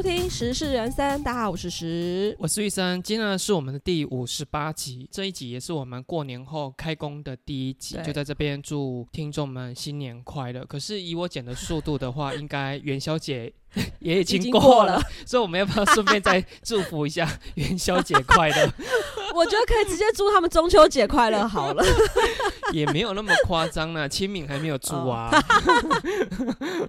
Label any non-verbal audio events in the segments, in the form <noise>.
收听《时事人生》，大家好，我是时。我是玉生，今天呢是我们的第五十八集，这一集也是我们过年后开工的第一集，就在这边祝听众们新年快乐。可是以我剪的速度的话，<laughs> 应该元宵节 <laughs> 也已已经经过了，了，所以我们要不要顺便再 <laughs> 祝福一下元宵节快乐？<laughs> 我觉得可以直接祝他们中秋节快乐好了。也没有那么夸张呢，清明还没有祝啊。哦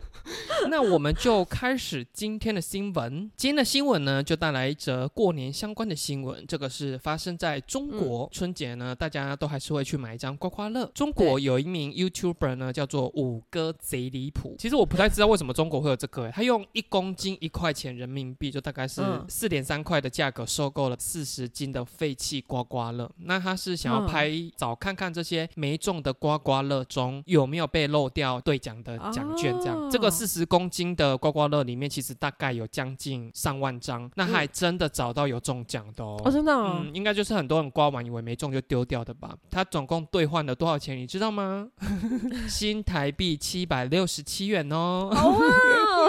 那我们就开始今天的新闻。今天的新闻呢，就带来一则过年相关的新闻。这个是发生在中国、春节呢，大家都还是会去买一张刮刮乐。中国有一名 YouTuber 呢，叫做五哥贼离谱。其实我不太知道为什么中国会有这个、欸，他用一公斤一块钱人民币，就大概是嗯四点三块的价格收购了四十斤的废弃刮刮乐。那他是想要嗯拍找看看这些没中的刮刮乐中有没有被漏掉兑奖的奖券，这样。哦这个四十公斤的刮刮乐里面，其实大概有将近上万张，那还真的找到有中奖的哦。哦，真的、哦，嗯，应该就是很多人刮完以为没中就丢掉的吧？他总共兑换了多少钱，你知道吗？<laughs> 新台币七百六十七元哦。哦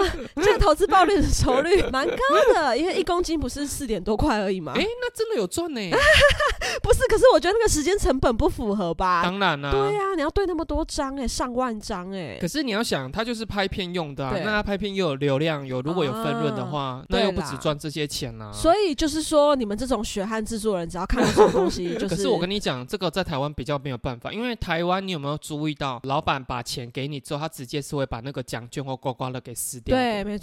哇，这个投资报率的酬率蛮高的，因为一公斤不是四点多块而已嘛。哎、那真的有赚呢。<laughs> 不是，可是我觉得那个时间成本不符合吧？当然啦、对呀、你要对那么多张哎、上万张哎、可是你要想，他就是拍片用的、啊，那他拍片又有流量，有如果有分润的话，那又不止赚这些钱啦、所以就是说，你们这种血汗制作人，只要看到这种东西，就是 <laughs> 可是我跟你讲，这个在台湾比较没有办法，因为台湾你有没有注意到，老板把钱给你之后，他直接是会把那个奖券或刮刮乐给撕掉。对，没错，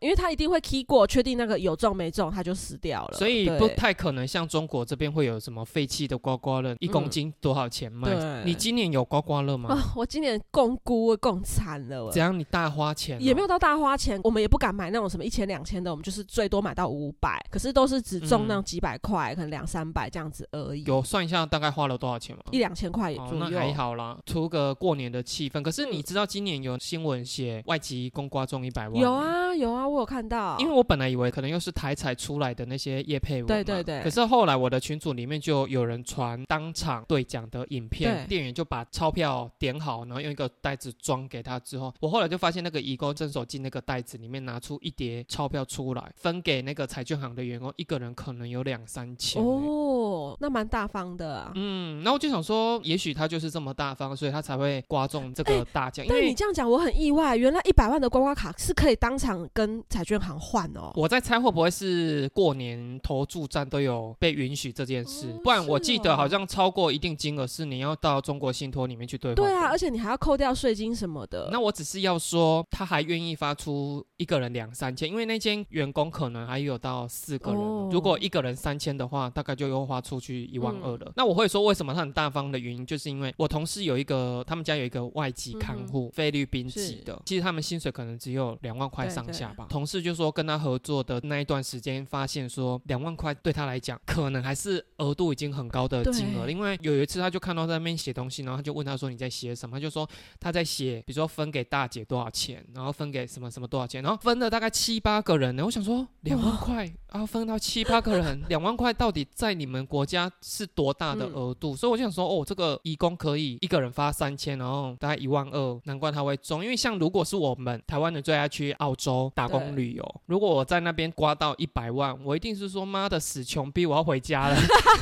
因为他一定会 key 过，确定那个有中没中，他就死掉了。所以不太可能像中国这边会有什么废弃的刮刮乐，一公斤多少钱卖？对你今年有刮刮乐吗？啊，我今年共估共惨了我怎样？你大花钱哦、也没有到大花钱，我们也不敢买那种什么一千两千的，我们就是最多买到五百，可是都是只中那种几百块，可能两三百这样子而已，有算一下大概花了多少钱吗？一两千块哦，左右。那还好啦，图个过年的气氛。可是嗯你知道今年有新闻写外籍公刮中一百万？有。啊有啊，我有看到，因为我本来以为可能又是台彩出来的那些叶配文，对对对可是后来我的群组里面就有人传当场兑奖的影片，对店员就把钞票点好，然后用一个袋子装给他之后，我后来就发现那个义工伸手进那个袋子里面拿出一叠钞票出来，分给那个彩券行的员工，一个人可能有两三千、欸。哦，那蛮大方的啊。嗯，然后我就想说，也许他就是这么大方，所以他才会刮中这个大奖。因但你这样讲，我很意外，原来一百万的刮刮卡是可以当场跟彩券行换哦。我在猜会不会是过年投注站都有被允许这件事，哦不然我是记得哦好像超过一定金额是你要到中国信托里面去兑换。对啊，。而且你还要扣掉税金什么的。那我只是要说，他还愿意发出一个人两三千，因为那间员工可能还有到四个人，哦如果一个人三千的话，大概就又花出去一万二嗯了。那我会说为什么他很大方的原因，就是因为我同事有一个，他们家有一个外籍看护，菲律宾籍的，其实他们薪水可能只有两万块上下吧。同事就说跟他合作的那一段时间，发现说两万块对他来讲，可能还是额度已经很高的金额因为有一次他就看到在那边写东西，然后他就问他说你在写什么，他就说他在写，比如说分给大姐多少钱，然后分给什么什么多少钱，然后分了大概七八个人呢。我想说两万块，然后分到七八个人，两万块到底在你们国家是多大的额度？所以我就想说，哦，这个义工可以一个人发三千，然后大概一万二，难怪他会中。因为像如果是我们台湾的最爱去澳洲打工旅游，如果我在那边刮到一百万，我一定是说妈的死穷逼，我要回家了。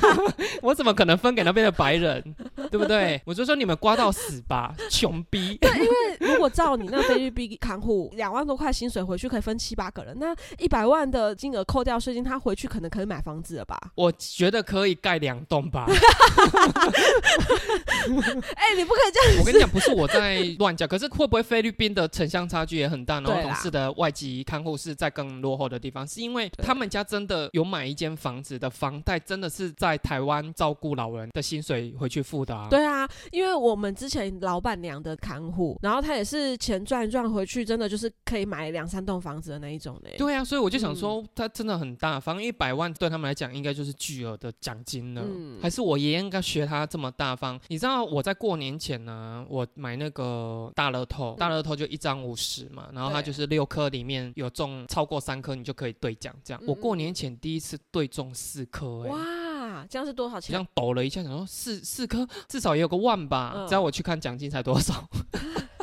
<laughs> 我怎么可能分给那边的白人，对不对？我就说你们刮到死吧，穷逼。对，因为如果照你那菲律宾看护 <laughs> 两万多块薪水回去可以分七八个人，那一百万的金额扣掉税金，他回去可能可以买房子了吧？我觉得可以盖两栋吧。<laughs> 哎、你不可以这样。我跟你讲，不是我在乱讲，可是会不会菲律宾的城乡差距也很大？然后同事的外籍看护是在更落后的地方，是因为他们家真的有买一间房子的房贷，真的是在台湾照顾老人的薪水回去付的啊。对啊，因为我们之前老板娘的看护，然后她也是钱赚一赚回去，真的就是可以买两三栋房子的那一种呢。对啊，所以我就想说，嗯他真的很大方，一百万对他们来讲应该就是巨额的奖金了。嗯还是我爷爷应该学他这么大方？你知道我在过年前呢，我买那个大乐透，大乐透就一张五十嘛，然后它就是六颗里面有中超过三颗，你就可以兑奖。这样，嗯我过年前第一次兑中四颗，哎。哇，这样是多少钱？这样抖了一下，想说四四颗至少也有个万吧。嗯知道我去看奖金才多少？<laughs>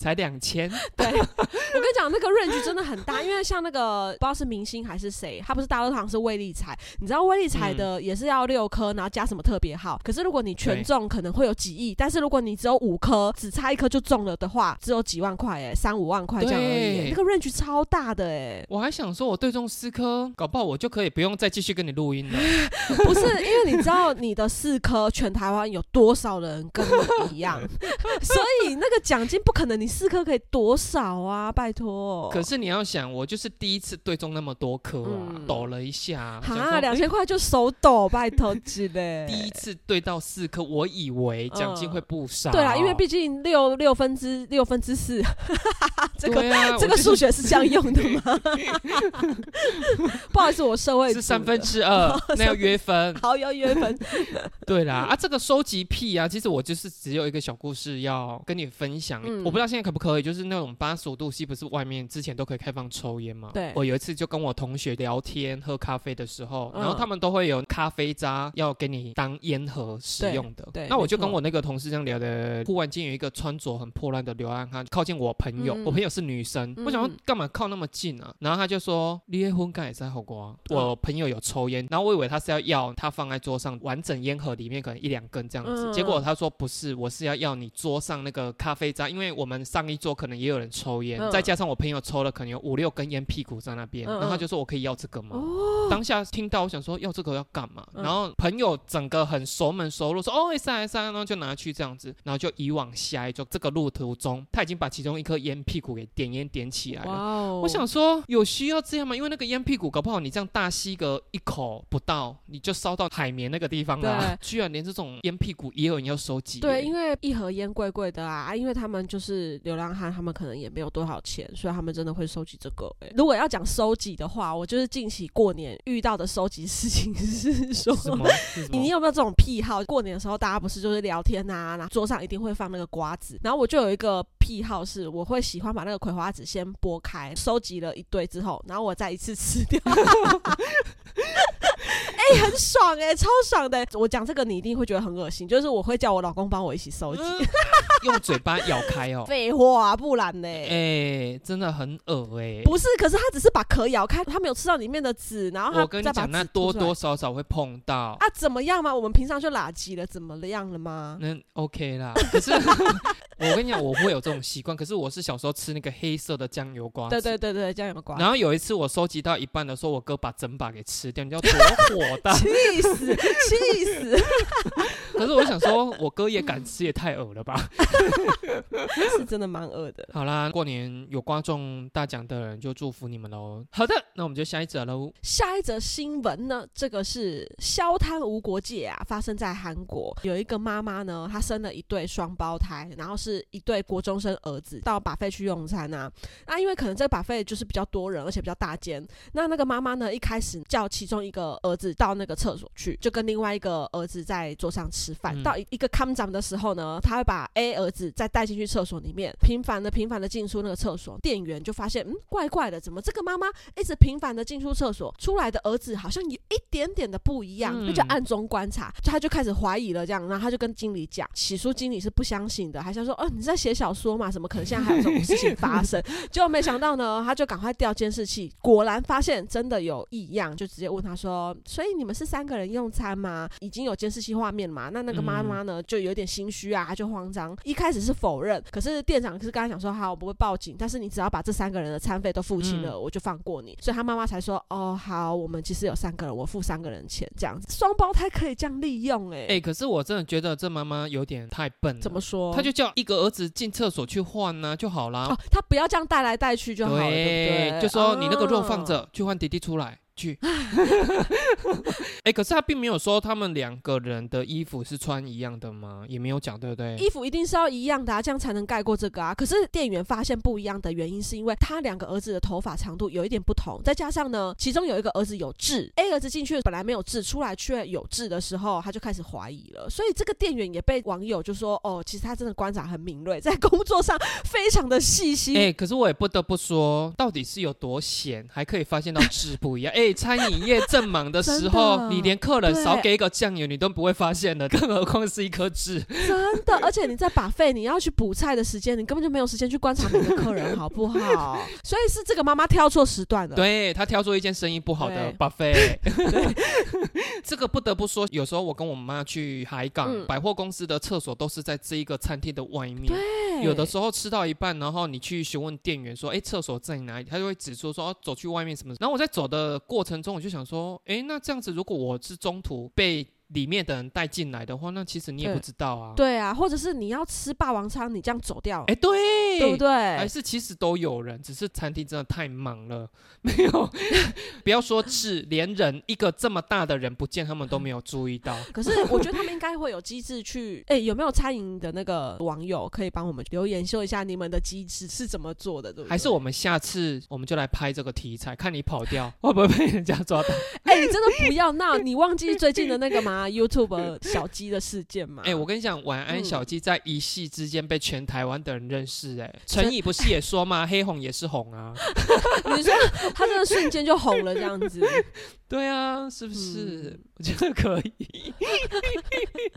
才两千。<laughs> 对，<laughs> 我跟你讲，那个 range 真的很大，因为像那个不知道是明星还是谁，他不是大乐堂是威力彩，你知道威力彩的也是要六颗，然后加什么特别号。可是如果你全中，可能会有几亿，但是如果你只有五颗，只差一颗就中了的话，只有几万块，哎，三五万块这样而已，对那个 range 超大的，哎，我还想说，我对中四颗，搞不好我就可以不用再继续跟你录音了。<laughs> 不是，因为你知道你的四颗，全台湾有多少人跟你一样，所以那个奖金不可能你四颗可以多少啊，拜托。可是你要想，我就是第一次对中那么多颗啊，嗯抖了一下，想说哈，两千块就手抖，拜托之嘞。<laughs> 第一次对到四颗，我以为奖金会不少。对啊，因为毕竟六六分之六分之四，<laughs> 这个、对啊，这个数学是这样用的吗？<laughs> 不好意思，我社会组是三分之二，那要约分。好要约分。对啦，啊，这个收集癖啊，其实我就是只有一个小故事要跟你分享。嗯我不知道现在可不可以，就是那种八十五度 C，不是外面之前都可以开放抽烟吗？对我有一次就跟我同学聊天喝咖啡的时候，嗯然后他们都会有咖啡渣要给你当烟盒使用的。对对那我就跟我那个同事这样聊的，忽然间有一个穿着很破烂的流浪汉靠近我朋友，嗯我朋友是女生，我想说嗯干嘛靠那么近啊？然后他就说离婚干也在后瓜。嗯我朋友有抽烟，然后我以为他是要要他放在桌上完整烟盒里面可能一两根这样子，嗯结果他说不是，我是要要你桌上那个咖啡渣，因为我们上一桌可能也有人抽烟，嗯再加上我朋友抽了可能有五六根烟屁股在那边，嗯嗯然后他就说我可以要这个吗？哦，当下听到我想说要这个要干嘛？嗯然后朋友整个很熟门熟路说哦塞塞，然后就拿去这样子，然后就移往下一桌。这个路途中，他已经把其中一颗烟屁股给点烟点起来了。哦！我想说，有需要这样吗？因为那个烟屁股，搞不好你这样大吸个一口不到，你就烧到海绵那个地方啦。居然连这种烟屁股也有人要收集耶。对，因为一盒烟贵贵的啊，啊因为他们就是流浪汉，他们可能也没有多少钱，所以他们真的会收集这个、欸。如果要讲收集的话，我就是近期过年遇到的收集事情是说 <laughs> <laughs> 你有没有这种癖好？过年的时候，大家不是就是聊天啊，然后桌上一定会放那个瓜子，然后我就有一个癖好是，我会喜欢把那个葵花籽先剥开，收集了一堆之后，然后我再一次吃掉。<laughs> 哎、很爽哎、超爽的。我讲这个你一定会觉得很恶心，就是我会叫我老公帮我一起收集。嗯用嘴巴咬开哦。<laughs> 废话、不然呢？哎、真的很恶哎、不是，可是他只是把壳咬开，他没有吃到里面的籽，然后他我跟你讲，那多多少少会碰到。啊，怎么样嘛？我们平常就垃圾了，怎么样了吗？那 OK 啦，可是 <laughs> 我跟你讲，我会有这种习惯。可是我是小时候吃那个黑色的酱油瓜，对对对对，酱油瓜，然后有一次我收集到一半的时候，我哥把整把给吃掉，你知道多火大？气 <laughs> 死气死！<laughs> 可是我想说，我哥也敢吃，也太恶了吧？<laughs> 是真的蛮恶的。好啦，过年有刮中大奖的人就祝福你们喽。好的，那我们就下一则喽。下一则新闻呢，这个是消摊无国界啊，发生在韩国。有一个妈妈呢，她生了一对双胞胎，然后是一对国中生儿子，到把费去用餐啊。那因为可能这个把费就是比较多人，而且比较大间。那那个妈妈呢，一开始叫其中一个儿子到那个厕所去，就跟另外一个儿子在桌上吃饭。嗯到一一个看长的时候呢，他会把 A 儿子再带进去厕所里面，频繁的频繁的进出那个厕所。店员就发现，嗯，怪怪的，怎么这个妈妈一直频繁的进出厕所，出来的儿子好像有一点点的不一样，嗯就暗中观察，就他就开始怀疑了，这样，然后他就跟经理讲，起初经理是不相信的，还想说，哦，你在写小说嘛，怎么可能现在还有这种事情发生？<laughs> 结果没想到呢，他就赶快调监视器，果然发现真的有异样，就直接问他说，所以你们是三个人用餐吗？已经有监视器画面嘛？那那个妈妈呢，就有点心虚啊，她就慌张，一开始是否认，可是店长是跟他讲说，好，我不会报警，但是你只要把这三个人的餐费都付清了，嗯我就放过你。所以他妈妈才说，哦，好，我们其实有三个人，我付三个人钱，这样子，双胞胎可以这样利用、欸，哎、可是我真的觉得这妈妈有点太笨了。怎么说？他就叫一个个儿子进厕所去换呢、就好了。他不要这样带来带去就好了，对？就说你那个肉放着，去换弟弟出来去。<laughs> <laughs> 哎、可是他并没有说他们两个人的衣服是穿一样的吗？也没有讲，对不对？衣服一定是要一样的啊，这样才能盖过这个啊。可是店员发现不一样的原因，是因为他两个儿子的头发长度有一点不同，再加上呢，其中有一个儿子有痣，A 儿子进去本来没有痣，出来却有痣的时候，他就开始怀疑了。所以这个店员也被网友就说，哦，其实他真的观察很敏锐，在工作上非常的细心。哎、可是我也不得不说，到底是有多闲，还可以发现到痣不一样。<laughs> 哎、对，餐饮业正忙的时候，<laughs> 你连客人少给一个酱油，你都不会发现的，更何况是一颗痣。真的，而且你在把费，你要去补菜的时间，你根本就没有时间去观察每个客人，好不好？<laughs> 所以是这个妈妈挑错时段了。对她挑错一件生意不好的对 buffet，<laughs> 这个不得不说，有时候我跟我妈去海港、嗯百货公司的厕所都是在这一个餐厅的外面。对，有的时候吃到一半，然后你去询问店员说：“哎，厕所在哪里？”他就会指出说：“哦，走去外面什么。”然后我在走的过程中，我就想说：“哎，那这样子，如果我是中途被里面的人带进来的话，那其实你也不知道啊。”对啊，或者是你要吃霸王餐，你这样走掉，哎，对，对不对？还是其实都有人，只是餐厅真的太忙了，<laughs> 没有。<laughs> 不要说是连人一个这么大的人不见，他们都没有注意到。<laughs> 可是我觉得他们应该会有机制去，哎、有没有餐饮的那个网友可以帮我们留言秀一下你们的机制是怎么做的，对不对？还是我们下次我们就来拍这个题材，看你跑掉会不会被人家抓到？哎、你真的不要闹！你忘记最近的那个吗？YouTube <laughs> 小鸡的事件嘛？哎、我跟你讲，晚安嗯小鸡在一夕之间被全台湾的人认识、哎，陈怡不是也说吗？黑红也是红啊。<laughs> 你说他真的瞬间就红了这样子，<laughs> 对啊，是不是？嗯我觉得可以。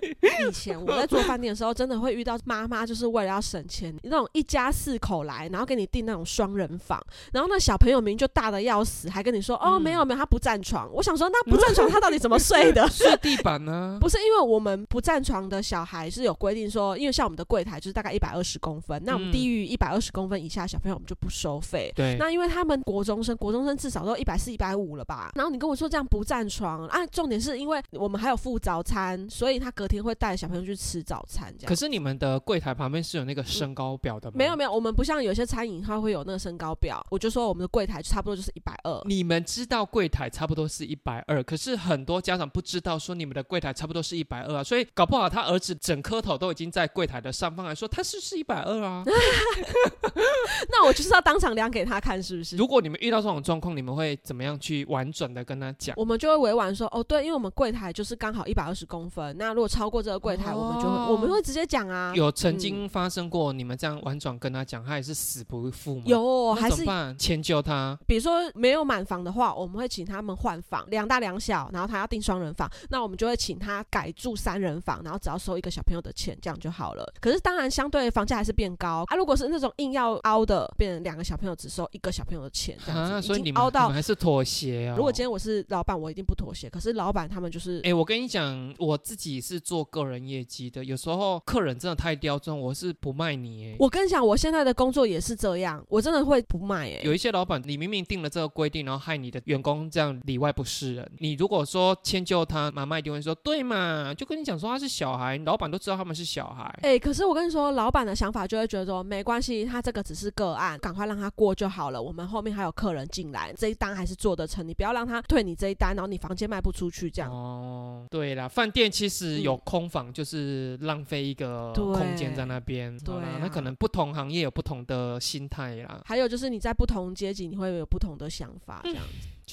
以前我在做饭店的时候，真的会遇到妈妈，就是为了要省钱，那种一家四口来，然后给你订那种双人房，然后那小朋友明明就大的要死，还跟你说哦嗯没有没有，他不占床。我想说那不 <laughs> 占床他到底怎么睡的？睡地板呢、不是因为我们不占床的小孩是有规定说，因为像我们的柜台就是大概一百二十公分，那我们嗯低于一百二十公分以下的小朋友我们就不收费。对，那因为他们国中生，国中生至少都一百四、一百五了吧？然后你跟我说这样不占床啊？重点是因为我们还有付早餐，所以他隔天会带小朋友去吃早餐，这样。可是你们的柜台旁边是有那个身高表的吗？没有没有，我们不像有些餐饮，它会有那个身高表。我就说我们的柜台差不多就是一百二。你们知道柜台差不多是一百二，可是很多家长不知道说你们的柜台差不多是一百二啊，所以搞不好他儿子整颗头都已经在柜台的上方来说他是是一百二啊。<laughs> 那我就是要当场量给他看，是不是？如果你们遇到这种状况，你们会怎么样去婉转的跟他讲？我们就会委婉说，哦，对，因为我们柜台就是刚好一百二十公分，那如果超过这个柜台，我们就会哦我们会直接讲啊。有曾经发生过你们这样婉转跟他讲，他也是死不付吗？，有，还是办？迁就他。比如说没有满房的话，我们会请他们换房，两大两小，然后他要订双人房，那我们就会请他改住三人房，然后只要收一个小朋友的钱，这样就好了。可是当然，相对房价还是变高啊。如果是那种硬要凹的，变成两个小朋友只收一个小朋友的钱，这样子，啊，所以已你们凹到们。还是妥协啊、如果今天我是老板，我一定不妥协。可是老板他们就是哎、我跟你讲，我自己是做个人业绩的，有时候客人真的太刁钻，我是不卖你、欸。我跟你讲，我现在的工作也是这样，我真的会不卖哎、有一些老板，你明明定了这个规定，然后害你的员工这样里外不是人。你如果说迁就他，妈妈一定会说对嘛，就跟你讲说他是小孩，老板都知道他们是小孩。哎、可是我跟你说，老板的想法就会觉得说，没关系，他这个只是个案，赶快让他过就好了。我们后面还有客人进来，这一单还是做得成，你不要让他退你这一单，然后你房间卖不出去这样。哦，对啦，饭店其实有空房，就是浪费一个空间在那边。对啦对啊那可能不同行业有不同的心态啦。还有就是你在不同阶级，你会有不同的想法，这样。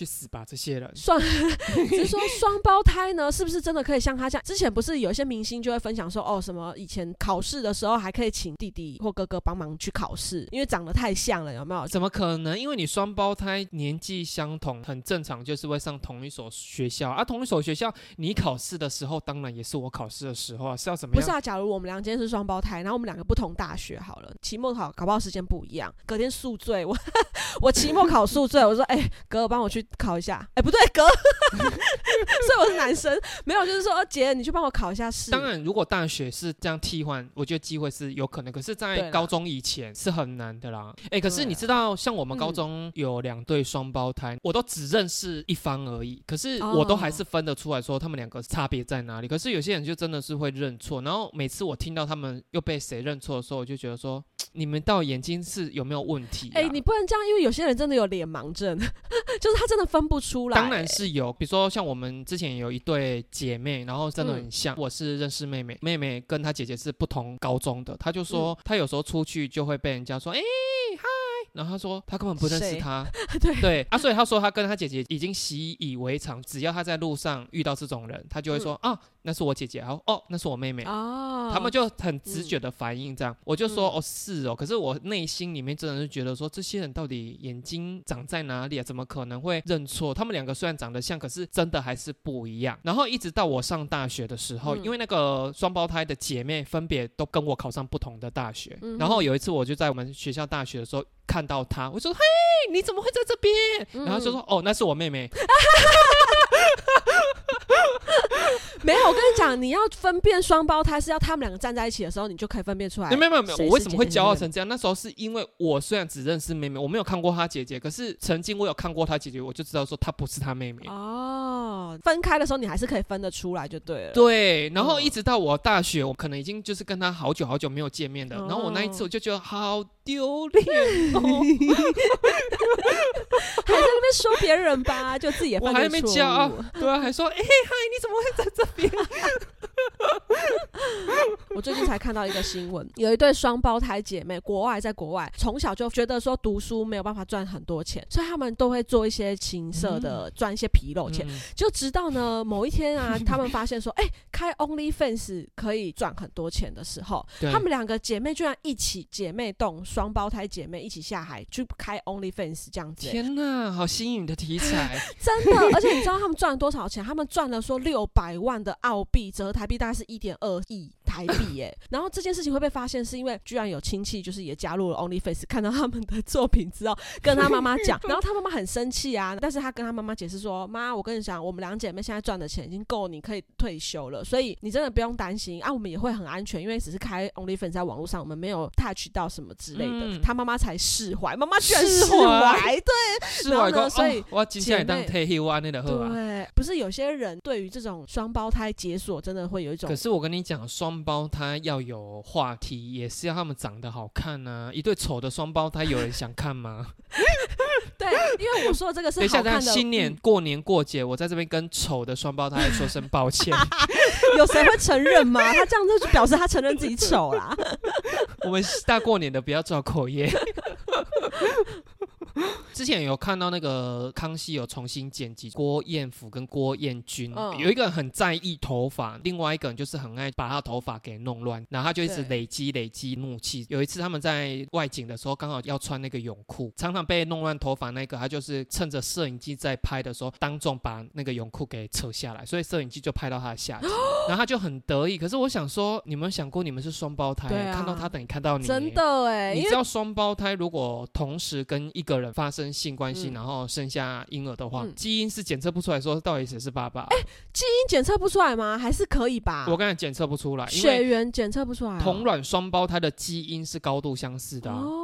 去死吧，这些人！双 <laughs> 只是说双胞胎呢，是不是真的可以像他这样？之前不是有一些明星就会分享说，哦，什么以前考试的时候还可以请弟弟或哥哥帮忙去考试，因为长得太像了，有没有？怎么可能？因为你双胞胎年纪相同，很正常，就是会上同一所学校啊。同一所学校，你考试的时候，当然也是我考试的时候啊，是要怎么样？不是啊，假如我们俩今天是双胞胎，然后我们两个不同大学好了，期末考搞不好时间不一样，隔天宿醉，我 <laughs> 我期末考宿醉，我说哎、哥帮我去考一下，哎、不对哥，<laughs> 所以我是男生，没有就是说哦姐你去帮我考一下试，当然，如果大学是这样替换，我觉得机会是有可能。可是，在高中以前是很难的啦。哎、可是你知道，像我们高嗯中有两对双胞胎，我都只认识一方而已。可是我都还是分得出来说他们两个差别在哪里。可是有些人就真的是会认错，然后每次我听到他们又被谁认错的时候，我就觉得说，你们到眼睛是有没有问题、啊？哎、你不能这样，因为有些人真的有脸盲症，<laughs> 就是他真的分不出来、当然是有，比如说像我们之前有一对姐妹，然后真的很像。我是认识妹妹，妹妹跟她姐姐是不同高中的，她就说她有时候出去就会被人家说，哎、嗨，然后他说他根本不认识谁？他，<laughs> 对。对啊，所以他说他跟他姐姐已经习以为常，只要他在路上遇到这种人，他就会说、啊，那是我姐姐，然后哦，那是我妹妹。哦，他们就很直觉的反应这样，我就说嗯。哦是哦，可是我内心里面真的是觉得说这些人到底眼睛长在哪里啊？怎么可能会认错？他们两个虽然长得像，可是真的还是不一样。然后一直到我上大学的时候，嗯。因为那个双胞胎的姐妹分别都跟我考上不同的大学，嗯然后有一次我就在我们学校大学的时候看到他，我说嘿，你怎么会在这边？嗯然后就说哦，那是我妹妹。<laughs> <laughs> 没有，我跟你讲，你要分辨双胞胎是要他们两个站在一起的时候，你就可以分辨出来。没有没有没有，我为什么会骄傲成这样？那时候是因为我虽然只认识妹妹，我没有看过她姐姐，可是曾经我有看过她姐姐，我就知道说她不是她妹妹。哦，分开的时候你还是可以分得出来就对了。对，然后嗯一直到我大学，我可能已经就是跟她好久好久没有见面了。然后我那一次哦我就觉得好丢脸哦，<laughs> 还在那边说别人吧，就自己也我还没骄傲误。对啊，还说哎嗨，你怎么会在这边？<laughs> 我最近才看到一个新闻，有一对双胞胎姐妹，国外在国外，从小就觉得说读书没有办法赚很多钱，所以他们都会做一些情色的，赚一些皮肉钱。嗯就直到呢某一天啊，他们发现说，哎、开 OnlyFans 可以赚很多钱的时候，对他们两个姐妹居然一起姐妹洞，双胞胎姐妹一起下海去开 OnlyFans 这样子、欸天哪，好新颖的题材，<laughs> 真的，而且你知道他们赚了多少钱？他们赚了说六百万的澳币，折合台币大概是一点二亿台币耶。<laughs> 然后这件事情会被发现，是因为居然有亲戚就是也加入了 OnlyFans，看到他们的作品之后，跟他妈妈讲，<laughs> 然后他妈妈很生气啊，但是他跟他妈妈解释说，妈，我跟你讲，我们两姐妹现在赚的钱已经够你可以退休了，所以你真的不用担心啊，我们也会很安全，因为只是开 OnlyFans 在网络上，我们没有 touch 到什么之类的。嗯他妈妈才释怀，妈妈居然释释怀怀，对。是然后外公，呢所以哦我今天当姐妹退休安内的喝啊。对，不是有些人对于这种双胞胎解锁，真的会有一种可是我跟你讲，双胞胎要有话题，也是要他们长得好看呐、一对丑的双胞胎，有人想看吗？<laughs> 对，因为我说的这个是等一下，新年嗯过年过节，我在这边跟丑的双胞胎说声抱歉。<laughs> 有谁会承认吗？他这样就表示他承认自己丑啦。<laughs> 我们大过年的不要造口业。<laughs> 之前有看到那个康熙有重新剪辑郭彦甫跟郭彦均，嗯有一个人很在意头发，另外一个人就是很爱把他的头发给弄乱，然后他就一直对累积累积怒气。有一次他们在外景的时候，刚好要穿那个泳裤，常常被弄乱头发那个，他就是趁着摄影机在拍的时候，当众把那个泳裤给扯下来，所以摄影机就拍到他的下体，<gasps> 然后他就很得意。可是我想说，你们想过你们是双胞胎，对啊看到他等于看到你，真的哎，因为你知道双胞胎如果同时跟一个人发生性关系，嗯然后生下婴儿的话，嗯基因是检测不出来说到底谁是爸爸。哎基因检测不出来吗？还是可以吧？我刚才检测不出来，血为缘检测不出来哦。同卵双胞胎的基因是高度相似的、啊。哦，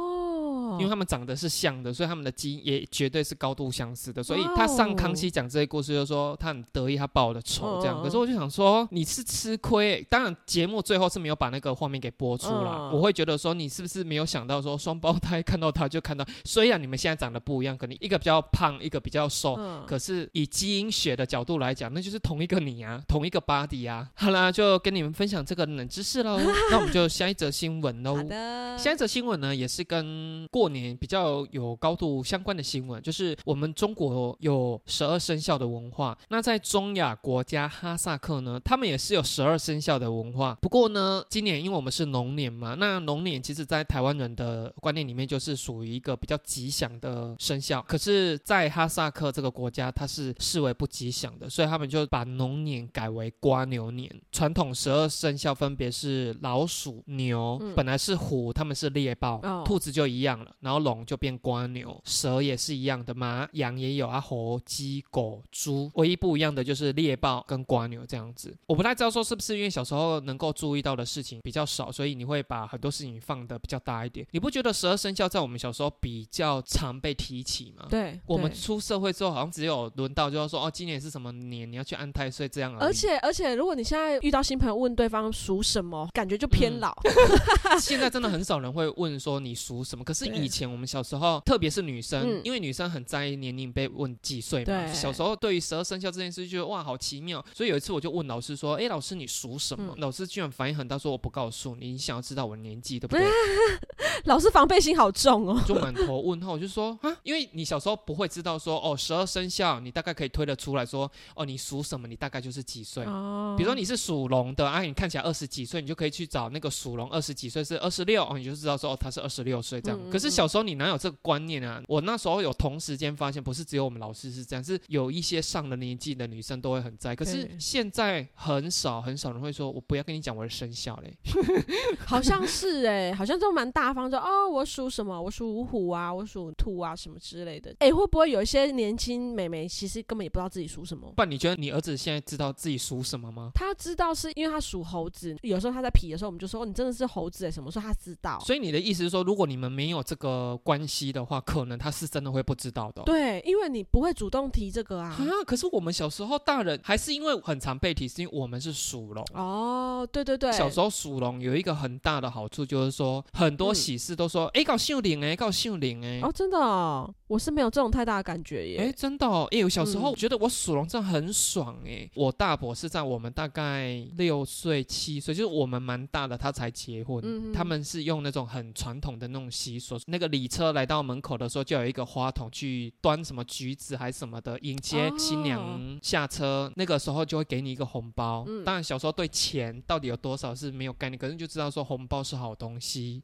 因为他们长得是像的，所以他们的基因也绝对是高度相似的。所以他上康熙讲这些故事，就说他很得意，他报的仇这样。可是我就想说，你是吃亏欸、当然节目最后是没有把那个画面给播出啦。嗯我会觉得说，你是不是没有想到说，双胞胎看到他就看到，虽然你们现在长得不一样，可能一个比较胖，一个比较瘦，嗯可是以基因学的角度来讲，那就是同一个你啊，同一个 body 啊。好啦，就跟你们分享这个冷知识喽。<laughs> 那我们就下一则新闻喽。好的，下一则新闻呢，也是跟过年比较有高度相关的新闻，就是我们中国有十二生肖的文化。那在中亚国家哈萨克呢，他们也是有十二生肖的文化。不过呢，今年因为我们是龙年嘛，那龙年其实在台湾人的观念里面就是属于一个比较吉祥的生肖。可是，在哈萨克这个国家，它是视为不吉祥的，所以他们就把龙年改为瓜牛年。传统十二生肖分别是老鼠、牛，本来是虎，他们是猎豹，兔子就一样了，然后龙就变瓜牛，蛇也是一样的，马、羊也有啊，猴、鸡、狗、猪，唯一不一样的就是猎豹跟瓜牛这样子。我不太知道说是不是因为小时候能够注意到的事情比较少，所以你会把很多事情放得比较大一点。你不觉得十二生肖在我们小时候比较常被提起吗？对，我们出社会之后，好像只有轮到就要说哦，今年是什么年，你要去安太岁这样而。而且而且，如果你现在遇到新朋友问对方属什么，感觉就偏嗯老。<laughs> 现在真的很少人会问说你属什么，可是对以前我们小时候，特别是女生，嗯因为女生很在意年龄被问几岁嘛。小时候对于十二生肖这件事就觉得哇好奇妙，所以有一次我就问老师说，哎，老师你属什么？嗯老师居然反应很大，说我不告诉你，你想要知道我的年纪对不对？<laughs> 老师防备心好重哦。<laughs> 就满头问号，我就说啊，因为你小时候不会知道说哦，十二生肖你大概可以推得出来说哦，你属什么，你大概就是几岁。哦比如说你是属龙的啊，你看起来二十几岁，你就可以去找那个属龙二十几岁是二十六哦，你就知道说哦他是二十六岁这样。可是小时候你哪有这个观念啊？我那时候有同时间发现，不是只有我们老师是这样，是有一些上了年纪的女生都会很在意。可是现在很少很少人会说，我不要跟你讲我的生肖嘞。<laughs> 好像是哎、好像都蛮大方说哦，我属什么，我属虎啊，我属兔啊，什么之类的。哎、会不会有一些年轻美眉其实根本也不知道自己属什么？不然你觉得你儿子现在知道自己属什么吗？他知道是因为他属猴子，有时候他在皮的时候，我们就说、哦、你真的是猴子哎，什么时候他知道？所以你的意思是说，如果你们没有这个关系的话，可能他是真的会不知道的哦、对，因为你不会主动提这个啊。啊，可是我们小时候大人还是因为很常被提，是因为我们是属龙。哦，对对对，小时候属龙有一个很大的好处，就是说很多嗯喜事都说，哎、搞秀灵哎，搞秀灵哎。哦，真的哦，我是没有这种太大的感觉耶。哎、真的哦！哎、我小时候嗯觉得我属龙真的很爽哎、我大伯是在我们大概六岁七岁，就是我们蛮大的，他才结婚。嗯哼他们是用那种很传统的那种习俗，那个礼车来到门口的时候，就有一个花筒去端什么橘子还是什么的，迎接新哦娘下车。那个时候就会给你一个红包。嗯当然小时候对钱到底有多少是没有概念，可是就知道说红包是好东西，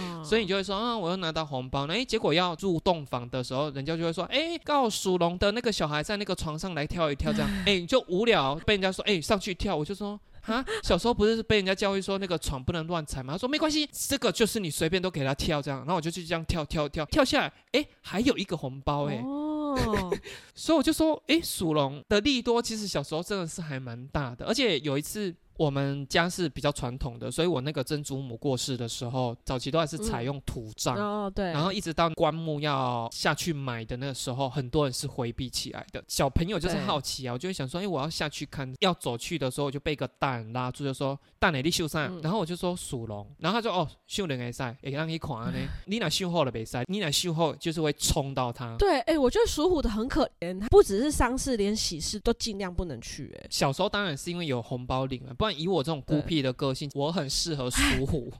哦 <laughs> 所以你就会说啊，我又拿到红包。那哎，结果要入洞房的时候，人家就会说，哎，刚好属龙的那个小孩在那个床上来跳一跳，这样，<laughs> 哎，你就无聊被人家说，哎，上去跳，我就说。啊，小时候不是被人家教育说那个床不能乱踩吗？他说没关系，这个就是你随便都给他跳这样，然后我就去这样跳跳跳跳下来，哎，还有一个红包哎，哦，<laughs> 所以我就说，哎，属龙的利多其实小时候真的是还蛮大的，而且有一次我们家是比较传统的，所以我那个曾祖母过世的时候，早期都还是采用土葬。哦对，然后一直到棺木要下去买的那个时候，很多人是回避起来的。小朋友就是好奇啊，我就会想说，哎，我要下去看。要走去的时候，我就被一个大人拉住，就说：“大哪里秀上？”嗯然后我就说属龙，然后他说：“哦，秀人会赛，也让你看呢。你哪秀后了没赛？你哪秀后就是会冲到他。”对，哎、我觉得属虎的很可怜，他不只是丧事，连喜事都尽量不能去、哎，小时候当然是因为有红包领了，不以我这种孤僻的个性，我很适合属虎。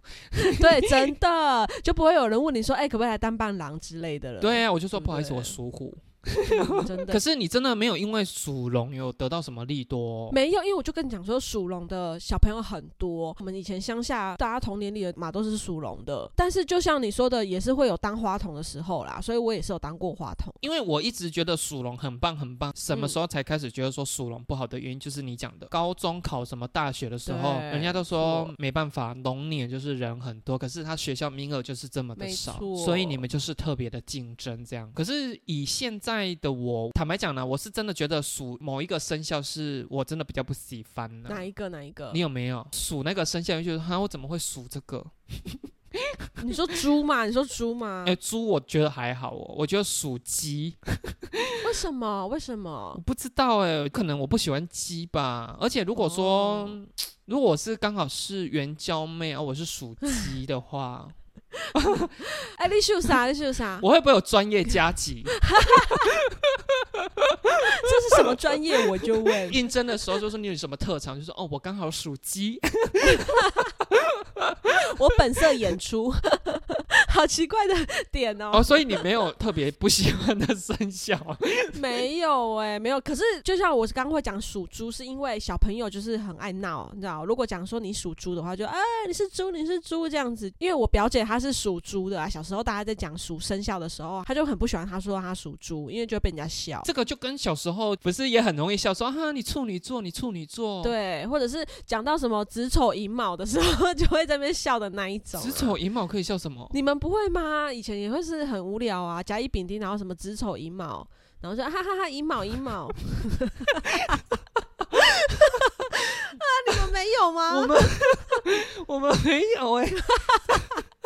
对，真的就不会有人问你说，哎、可不可以来当伴郎之类的了。对啊，我就说不好意思，我属虎。嗯，<laughs> 真的可。是你真的没有因为属龙有得到什么利多哦、没有，因为我就跟你讲说，属龙的小朋友很多。我们以前乡下大家同年里的马都是属龙的，但是就像你说的，也是会有当花童的时候啦，所以我也是有当过花童。因为我一直觉得属龙很棒很棒，什么嗯时候才开始觉得说属龙不好的原因，就是你讲的，高中考什么大学的时候，人家都说没办法，龙年就是人很多，可是他学校名额就是这么的少，所以你们就是特别的竞争这样。可是以现在的我，坦白讲呢，我是真的觉得属某一个生肖是我真的比较不喜欢的。哪一个？哪一个你？有没有属那个生肖？就觉得哈，我怎么会属这个？你说猪嘛？你说猪嘛？<laughs> 哎、猪我觉得还好哦，我觉得属鸡，为什么？为什么我么？不知道哎，可能我不喜欢鸡吧。而且如果说，哦如果我是刚好是援交妹啊，我是属鸡的话，<laughs> 哎、你秀啥？你秀啥？我会不会有专业加级？<laughs> 这是什么专业？我就问。应征的时候就说你有什么特长，就说哦，我刚好属鸡。<laughs> 我本色演出，好奇怪的点哦。哦，所以你没有特别不喜欢的生肖啊。没有哎、没有。可是就像我刚刚会讲属猪，是因为小朋友就是很爱闹，你知道？如果讲说你属猪的话，就哎你是猪，你是猪这样子。因为我表姐她是属猪的啊，小时候大家在讲属生肖的时候，她就很不喜欢她说她属猪，因为就会被人家笑。这个就跟小时候不是也很容易笑说哈，你处女座，你处女座。。对，或者是讲到什么子丑寅卯的时候，就会在那边笑的那一种、啊子丑寅卯可以笑什么？你们不会吗？以前也会是很无聊啊，甲乙丙丁，然后什么子丑寅卯，然后说哈哈哈寅卯寅卯。<laughs> 啊，你们没有吗？我们 <laughs> 我们没有哎、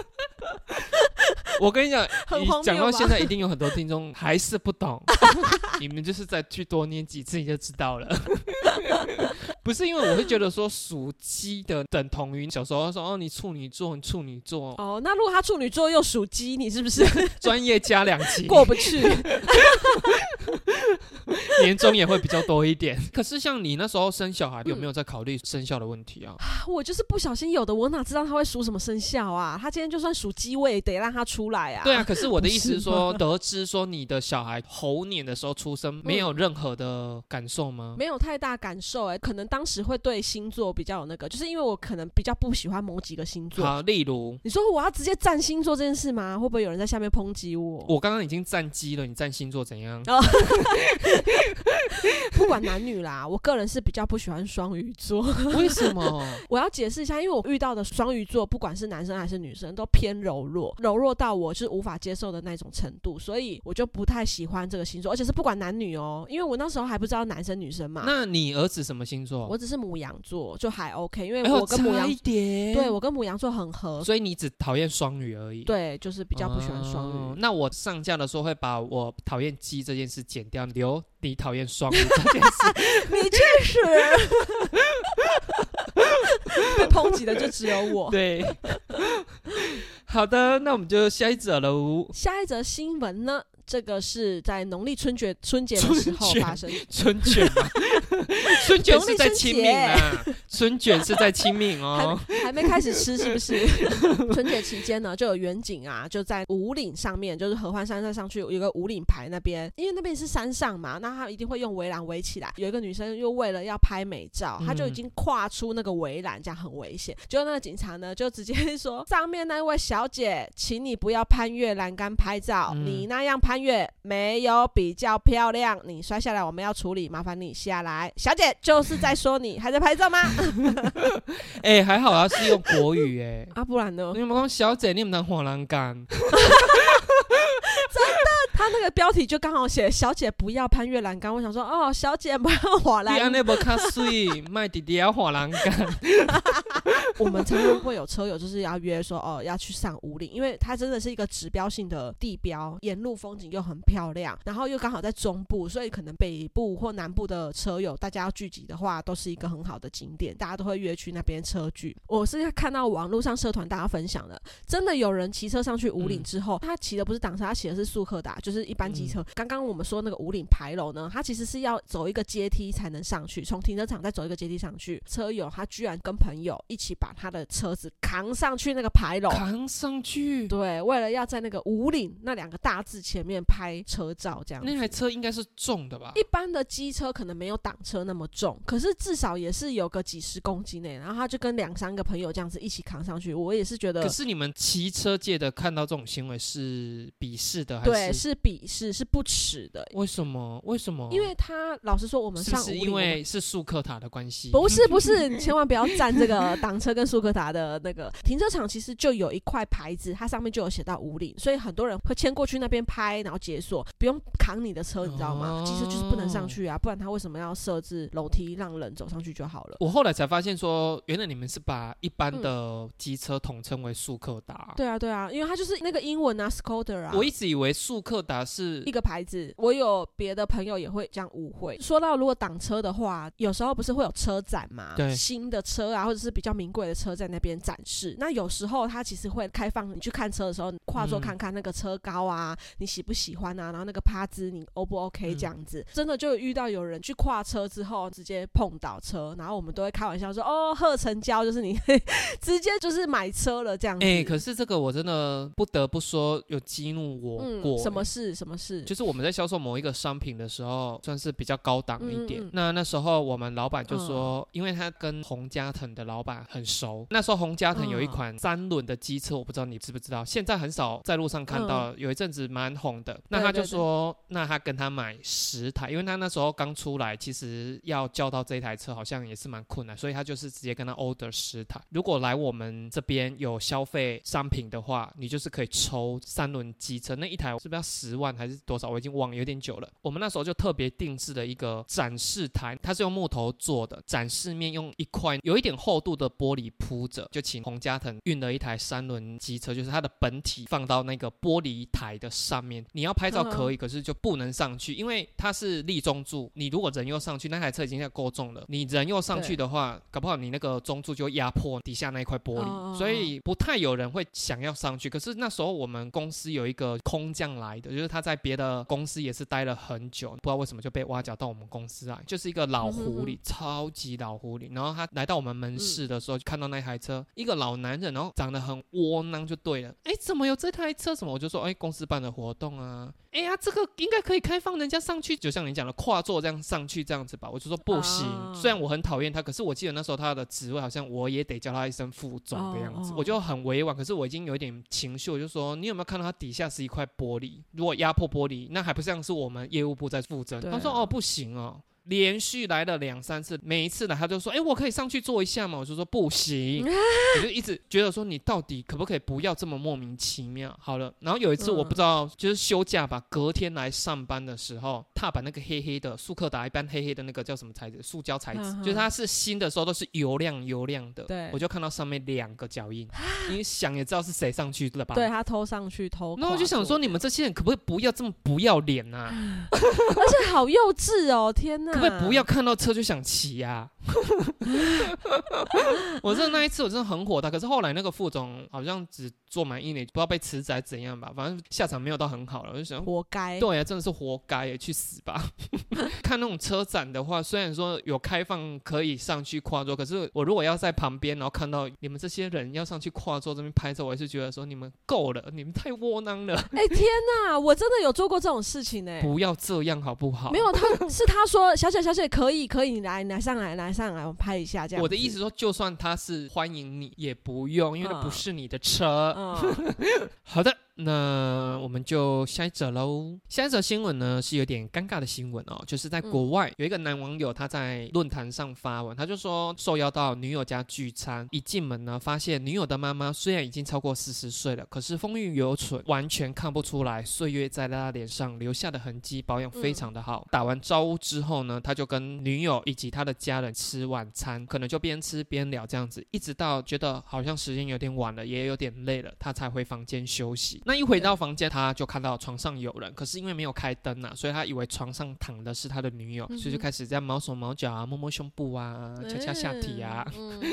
<laughs> 我跟你讲，你讲到现在一定有很多听众还是不懂，<laughs> 你们就是再去多念几次你就知道了。<laughs> 不是因为我会觉得说属鸡的等同于小时候说哦你处女座你处女座哦，那如果他处女座又属鸡，你是不是专业加两级，过不去？年终也会比较多一点。可是像你那时候生小孩，有没有在考虑生肖的问题啊？<sighs> 我就是不小心有的，我哪知道他会属什么生肖啊？他今天就算属鸡，我也得让他出来啊。对啊，可是我的意思是说，是得知说你的小孩猴年的时候出生，没有任何的感受吗？没有太大感受哎、可能当时会对星座比较有那个，就是因为我可能比较不喜欢某几个星座。好，例如你说我要直接占星座这件事吗？会不会有人在下面抨击我？我刚刚已经占鸡了，你占星座怎样？<laughs> 不管男女啦，我个人是比较不喜欢双鱼座。为什么？<laughs> 我要解释一下，因为我遇到的双鱼座，不管是男生还是女生，都偏柔弱，柔弱到我是无法接受的那种程度，所以我就不太喜欢这个星座，而且是不管男女哦，因为我那时候还不知道男生女生嘛。那你儿子什么星座？我只是母羊座，就还 OK，因为我跟母羊，对我跟母羊座很合，所以你只讨厌双鱼而已。。对，就是比较不喜欢双鱼。哦那我上架的时候会把我讨厌鸡这件事剪掉，留你讨厌双鱼这件事。<laughs> 你确实 <laughs> <laughs> 被抨击的就只有我。对，好的，那我们就下一则喽。下一则新闻呢，这个是在农历春节春节的时候发生。春卷嘛，<laughs> 春卷是在清明啊，春卷是在清明哦。<laughs> 还没开始吃是不是？<laughs> 春节期间呢，就有远景啊，就在五岭上面，就是合欢山再上去有一个五岭牌那边，因为那边是山上嘛，那他一定会用围栏围起来。有一个女生又为了要拍美照，她就已嗯经跨出那个围栏，这样很危险。结果那个警察呢，就直接说：“上面那位小姐，请你不要攀越栏杆拍照，嗯你那样攀越没有比较漂亮，你摔下来我们要处理，麻烦你下来。”小姐就是在说你，还在拍照吗？<laughs> 哎、还好啊，是用国语哎。啊，不然呢？你们讲小姐，你们能火栏杆？<laughs> <laughs> 他那个标题就刚好写“小姐不要攀越栏杆”，我想说，哦，小姐不要滑你栏安。尼无较水，卖弟弟要火栏杆。我们常常会有车友就是要约说，哦，要去上五岭，因为它真的是一个指标性的地标，沿路风景又很漂亮，然后又刚好在中部，所以可能北部或南部的车友大家要聚集的话，都是一个很好的景点，大家都会约去那边车聚。我是看到网络上社团大家分享的，真的有人骑车上去五岭嗯之后，他骑的不是挡车，他骑的是速克达，就是一般机嗯车。刚刚我们说那个五岭牌楼呢，它其实是要走一个阶梯才能上去，从停车场再走一个阶梯上去。车友他居然跟朋友一起把他的车子扛上去那个牌楼。扛上去，对，为了要在那个五岭那两个大字前面拍车照，这样那台车应该是重的吧？一般的机车可能没有挡车那么重，可是至少也是有个几十公斤呢。然后他就跟两三个朋友这样子一起扛上去，我也是觉得可是你们骑车界的看到这种行为是鄙视的，还对，是是鄙视，是不耻的。为什么？为什么？因为他老实说，我们上是因为是速克塔的关系？不是不是，你 <laughs> 千万不要占这个挡车跟速克塔的那个停车场，其实就有一块牌子，它上面就有写到五岭，所以很多人会牵过去那边拍，然后解锁，不用扛你的车，你知道吗？哦机车就是不能上去啊，不然他为什么要设置楼梯让人走上去就好了？我后来才发现说，原来你们是把一般的机车统称为速克达。对啊对啊，因为它就是那个英文啊，scooter 啊。我一直以为速克达是一个牌子，我有别的朋友也会这样误会。说到如果挡车的话，有时候不是会有车展嘛？对新的车啊，或者是比较名贵的车在那边展示。那有时候它其实会开放你去看车的时候，跨坐嗯看看那个车高啊，你喜不喜欢啊，然后那个趴姿你 O 不 OK 嗯这样子。真的就遇到有人去跨车之后直接碰倒车，然后我们都会开玩笑说，哦，贺成交就是你 <laughs> 直接就是买车了这样子。哎、可是这个我真的不得不说有激怒我过、嗯，什么事？什么事？就是我们在销售某一个商品的时候，算是比较高档一点。嗯嗯嗯那那时候我们老板就说，因为他跟洪家腾的老板很熟，那时候洪家腾有一嗯款三轮的机车，我不知道你知不知道，现在很少在路上看到，有一阵子蛮红的。那他就说，那他跟他买十台，因为他那时候刚出来，其实要叫到这一台车好像也是蛮困难，所以他就是直接跟他 order 十台。如果来我们这边有消费商品的话，你就是可以抽三轮机车，那一台是不是要十万还是多少？我已经忘了，有点久了。我们那时候就特别定制了一个展示台，它是用木头做的，展示面用一块有一点厚度的玻璃璃铺着，就请洪家腾运了一台三轮机车，就是它的本体放到那个玻璃台的上面。你要拍照可以，可是就不能上去，因为它是立中柱。你如果人又上去，那台车已经在够重了，你人又上去的话，搞不好你那个中柱就压迫底下那一块玻璃，所以不太有人会想要上去。可是那时候我们公司有一个空降来的，就是他在别的公司也是待了很久，不知道为什么就被挖角到我们公司来，就是一个老狐狸，超级老狐狸。然后他来到我们门市的时候，就看到那台车，一个老男人，然后长得很窝囊，就对了。哎，怎么有这台车？什么？我就说，哎，公司办的活动啊。哎呀，这个应该可以开放人家上去，就像你讲的跨座这样上去这样子吧。我就说不行，虽然我很讨厌他，可是我记得那时候他的职位好像我也得叫他一声副总的样子，我就很委婉。可是我已经有一点情绪，我就说你有没有看到他底下是一块玻璃？如果压迫玻璃，那还不像是我们业务部在负责。他说哦，不行哦。连续来了两三次，每一次来，他就说：“哎，我可以上去坐一下吗？”我就说：“不行。<laughs> ”我就一直觉得说：“你到底可不可以不要这么莫名其妙？”好了，然后有一次我不知道，就是休假吧，隔天来上班的时候，踏板那个黑黑的速克达一般黑黑的那个叫什么材质？塑胶材质，就是它是新的时候都是油亮油亮的。对，我就看到上面两个脚印，你想也知道是谁上去了吧？对他偷上去偷。那我就想说，你们这些人可不可以不要这么不要脸啊？<laughs> 而且好幼稚哦！天哪，可不可以不要看到？车就想骑呀。<laughs> 我真的那一次我真的很火大，可是后来那个副总好像只做满一年，不知道被辞职怎样吧，反正下场没有到很好了，我就想活该。对呀，真的是活该，去死吧！<laughs> 看那种车展的话，虽然说有开放可以上去跨座，可是我如果要在旁边，然后看到你们这些人要上去跨座这边拍照，我还是觉得说你们够了，你们太窝囊了。<laughs> 哎天哪，我真的有做过这种事情呢！不要这样好不好？没有，他是他说小姐小姐可以可以，你来你来上来来。上来我拍一下，这样。我的意思说，就算他是欢迎你，也不用，因为那不是你的车。<laughs> 好的。那我们就下一则喽。下一则新闻呢是有点尴尬的新闻哦，就是在国外有一个男网友他在论坛上发文，他就说受邀到女友家聚餐，一进门呢发现女友的妈妈虽然已经超过四十岁了，可是风韵犹存，完全看不出来岁月在她脸上留下的痕迹，保养非常的好。打完招呼之后呢，他就跟女友以及他的家人吃晚餐，可能就边吃边聊这样子，一直到觉得好像时间有点晚了，也有点累了，他才回房间休息。那一回到房间，他就看到床上有人，可是因为没有开灯啊，所以他以为床上躺的是他的女友，所以就开始在毛手毛脚啊，摸摸胸部啊，掐掐下体啊。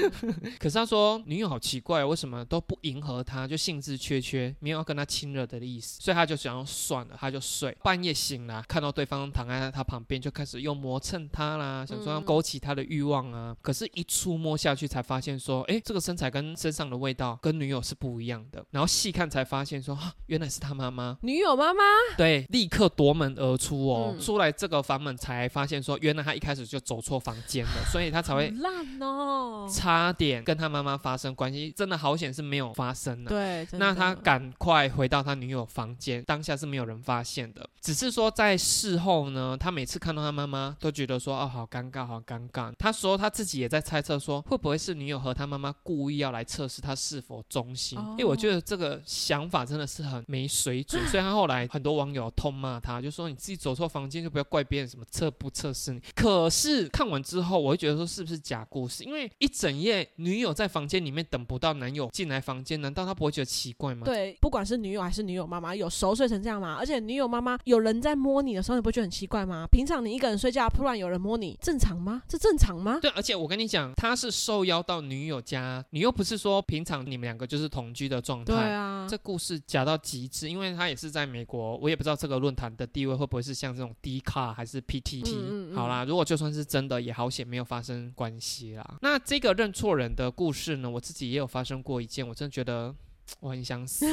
<laughs> 可是他说女友好奇怪，为什么都不迎合他，就兴致缺缺，没有要跟他亲热的意思，所以他就想要算了，他就睡。半夜醒了，看到对方躺在他旁边，就开始又磨蹭他啦，想说要勾起他的欲望啊。可是，一触摸下去才发现说，哎，这个身材跟身上的味道跟女友是不一样的。然后细看才发现说，啊，原来。是他妈妈，女友妈妈，对，立刻夺门而出哦，出来这个房门才发现说，原来他一开始就走错房间了，所以他才会烂哦，差点跟他妈妈发生关系，真的好险是没有发生的。对，那他赶快回到他女友房间，当下是没有人发现的，只是说在事后呢，他每次看到他妈妈都觉得说，哦，好尴尬，好尴尬。他说他自己也在猜测说，会不会是女友和他妈妈故意要来测试他是否忠心？因为我觉得这个想法真的是很。没水准，<sighs> 所以他后来很多网友痛骂他，就说你自己走错房间就不要怪别人什么测不测试你。可是看完之后，我会觉得说是不是假故事？因为一整夜女友在房间里面等不到男友进来房间，难道他不会觉得奇怪吗？对，不管是女友还是女友妈妈，有熟睡成这样吗？而且女友妈妈有人在摸你的时候，你不觉得很奇怪吗？平常你一个人睡觉，突然有人摸你，正常吗？这正常吗？对，而且我跟你讲，他是受邀到女友家，你又不是说平常你们两个就是同居的状态。对啊，这故事假到极。致因为他也是在美国，我也不知道这个论坛的地位会不会是像这种 D 卡还是 PTT。好啦，如果就算是真的，也好险没有发生关系啦。那这个认错人的故事呢，我自己也有发生过一件，我真的觉得 <tsk> 我很想死。<laughs>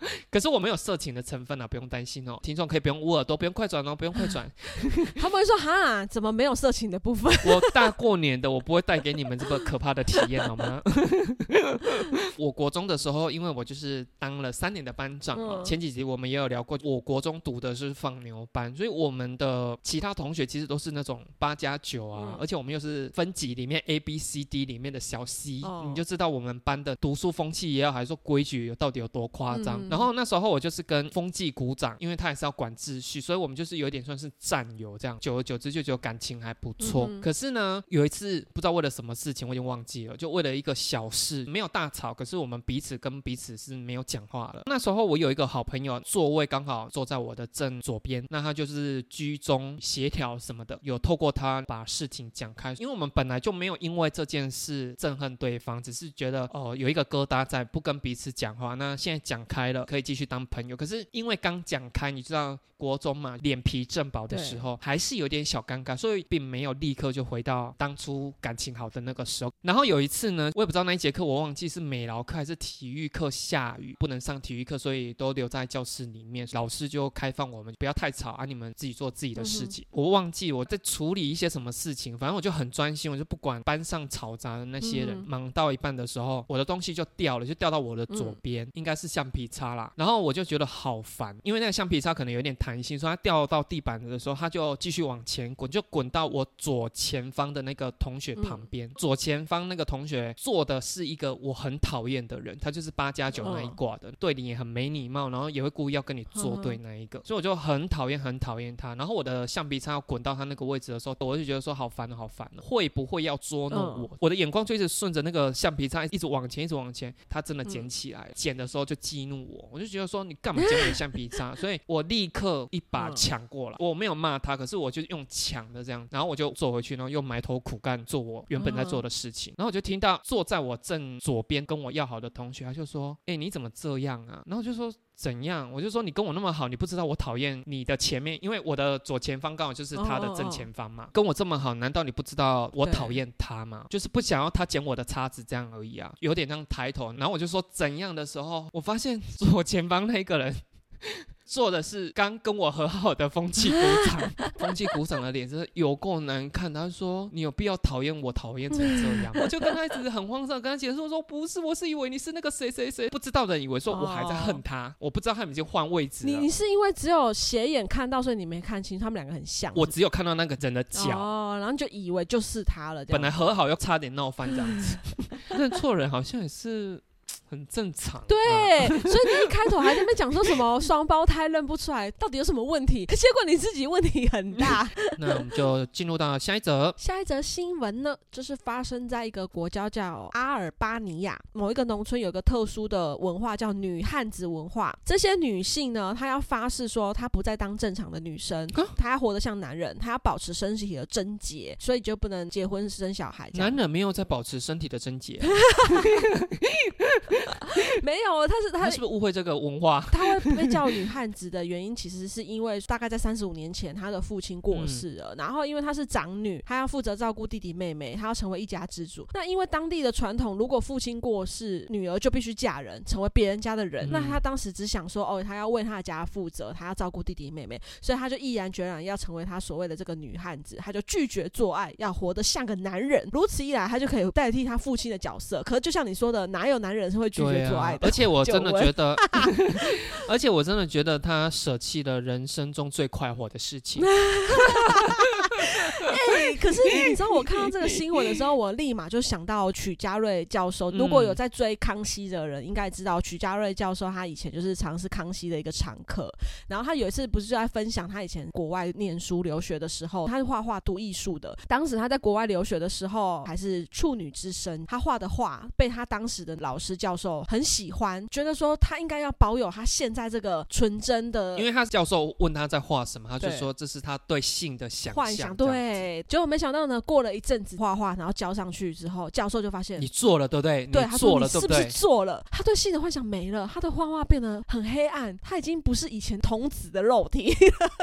<laughs> 可是我们有色情的成分啊，不用担心哦。听众可以不用捂耳朵，不用快转哦，不用快转。<laughs> 他们会说哈，怎么没有色情的部分？<laughs> 我大过年的，我不会带给你们这么可怕的体验好吗？我国中的时候，因为我就是当了三年的班长嘛。前几集我们也有聊过，我国中读的是放牛班，所以我们的其他同学其实都是那种八加九啊，而且我们又是分级里面 A B C D 里面的小 C，你就知道我们班的读书风气也好，还是说规矩到底有多夸张。嗯然后那时候我就是跟风纪鼓掌，因为他也是要管秩序，所以我们就是有点算是战友这样。久而久之就觉得感情还不错。嗯可是呢，有一次不知道为了什么事情，我已经忘记了，就为了一个小事没有大吵，可是我们彼此跟彼此是没有讲话了。那时候我有一个好朋友，座位刚好坐在我的正左边，那他就是居中协调什么的，有透过他把事情讲开。因为我们本来就没有因为这件事憎恨对方，只是觉得哦有一个疙瘩在，不跟彼此讲话。那现在讲开了，可以继续当朋友。可是因为刚讲开，你知道国中嘛，脸皮正薄的时候，还是有点小尴尬，所以并没有立刻就回到当初感情好的那个时候。然后有一次呢，我也不知道那一节课，我忘记是美劳课还是体育课，下雨不能上体育课，所以都留在教室里面。老师就开放我们不要太吵啊，你们自己做自己的事情。我忘记我在处理一些什么事情，反正我就很专心，我就不管班上嘈杂的那些人。嗯忙到一半的时候，我的东西就掉了，就掉到我的左嗯边，应该是橡皮擦啦。然后我就觉得好烦，因为那个橡皮擦可能有点弹性，所以它掉到地板的时候，它就继续往前滚，就滚到我左前方的那个同学旁边。左前方那个同学坐的是一个我很讨厌的人，他就是八加九那一挂的，对你也很没礼貌，然后也会故意要跟你作对那一个，所以我就很讨厌很讨厌他。然后我的橡皮擦要滚到他那个位置的时候，我就觉得说好烦哦，好烦哦，会不会要捉弄我？我的眼光就一直顺着那个橡皮擦一直往前，一直往前，他真的捡起来，捡的时候就激怒我，我就觉得说你干嘛捡我的橡皮擦？<laughs> 所以我立刻一把嗯抢过来，我没有骂他，可是我就用抢的这样，然后我就坐回去，然后又埋头苦干做我原本在做的事情，然后我就听到坐在我正左边跟我要好的同学，他就说：“哎、你怎么这样啊？”然后就说。怎样？我就说你跟我那么好，你不知道我讨厌你的前面，因为我的左前方刚好就是他的正前方嘛。跟我这么好，难道你不知道我讨厌他吗？就是不想要他捡我的叉子这样而已啊，有点这样抬头。然后我就说怎样的时候，我发现左前方那个人。做的是刚跟我和好的风纪股长，<laughs> 风气鼓掌的脸真是有够难看。他说：“你有必要讨厌我讨厌成这样？” <laughs> 我就跟他一直很慌张，跟他解释我说：“不是，我是以为你是那个谁谁谁，不知道的人以为说我还在恨他，我不知道他们已经换位置了。你你是因为只有斜眼看到，所以你没看清他们两个很像。我只有看到那个人的脚，哦，然后就以为就是他了。本来和好又差点闹翻这样子，<laughs> 认错人好像也是很正常。啊对，<laughs> 所以你一开头还在那边讲说什么 <laughs> 双胞胎认不出来，到底有什么问题？结果你自己问题很大。<laughs> 那我们就进入到下一则。下一则新闻呢，就是发生在一个国家叫阿尔巴尼亚某一个农村，有个特殊的文化叫女汉子文化。这些女性呢，她要发誓说她不再当正常的女生啊，她要活得像男人，她要保持身体的贞洁，所以就不能结婚生小孩。男人没有在保持身体的贞洁，<laughs> 没有，他是她他是不是误会这个文化？他会被叫女汉子的原因，其实是因为大概在三十五年前，他的父亲过世了，然后因为她是长女，她要负责照顾弟弟妹妹，她要成为一家之主。那因为当地的传统，如果父亲过世，女儿就必须嫁人，成为别人家的人。嗯那她当时只想说，哦，她要为她的家负责，她要照顾弟弟妹妹，所以她就毅然决然要成为她所谓的这个女汉子，她就拒绝做爱，要活得像个男人。如此一来，她就可以代替她父亲的角色。可是就像你说的，哪有男人是会拒对绝做爱的？啊而且我真的觉得，而且我真的觉得他舍弃了人生中最快活的事情。<laughs> 哎、<laughs> 可是你你知道我看到这个新闻的时候，我立马就想到曲家瑞教授。如果有在追康熙的人，应该知道曲家瑞教授他以前就是常是康熙的一个常客。然后他有一次不是就在分享他以前国外念书留学的时候，他是画画读艺术的。当时他在国外留学的时候还是处女之身，他画的画被他当时的老师教授很喜欢，觉得说他应该要保有他现在这个纯真的因为他教授问他在画什么，他就说这是他对性的想幻想，象。对，结果没想到呢，过了一阵子画画，然后交上去之后，教授就发现你。做了对不对？对，他说做了是不是？做了？他对性的幻想没了，他的画画变得很黑暗，他已经不是以前童子的肉体。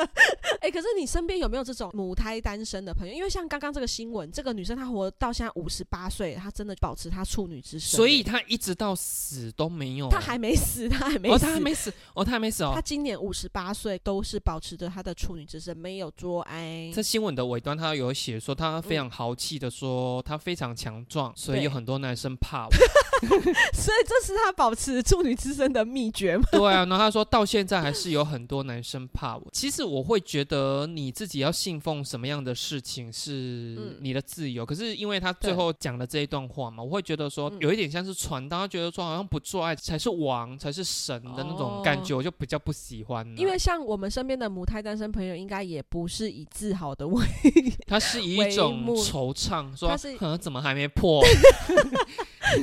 <laughs> 哎、可是你身边有没有这种母胎单身的朋友？因为像刚刚这个新闻，这个女生她活到现在五十八岁，她真的保持她处女之身。所以她一直到死都没有。她还没死，她还没哦，死，他还没死，哦，她还没死哦她。今年五十八岁，都是保持着她的处女之身，没有做爱。这新闻的尾端，他有写写说他非常豪气的说他非常强壮，所以有很多男生怕我。<laughs> 所以这是他保持处女之身的秘诀吗？<laughs> 对啊，然后他说到现在还是有很多男生怕我。其实我会觉得你自己要信奉什么样的事情是嗯你的自由，可是因为他最后讲的这一段话嘛，我会觉得说嗯有一点像是传达，他觉得说好像不做爱才是王，才是神的那种感觉，我就比较不喜欢啊。因为像我们身边的母胎单身朋友，应该也不是以自豪的为 <laughs> 他是以一种惆怅，说他是嗯怎么还没破？<laughs>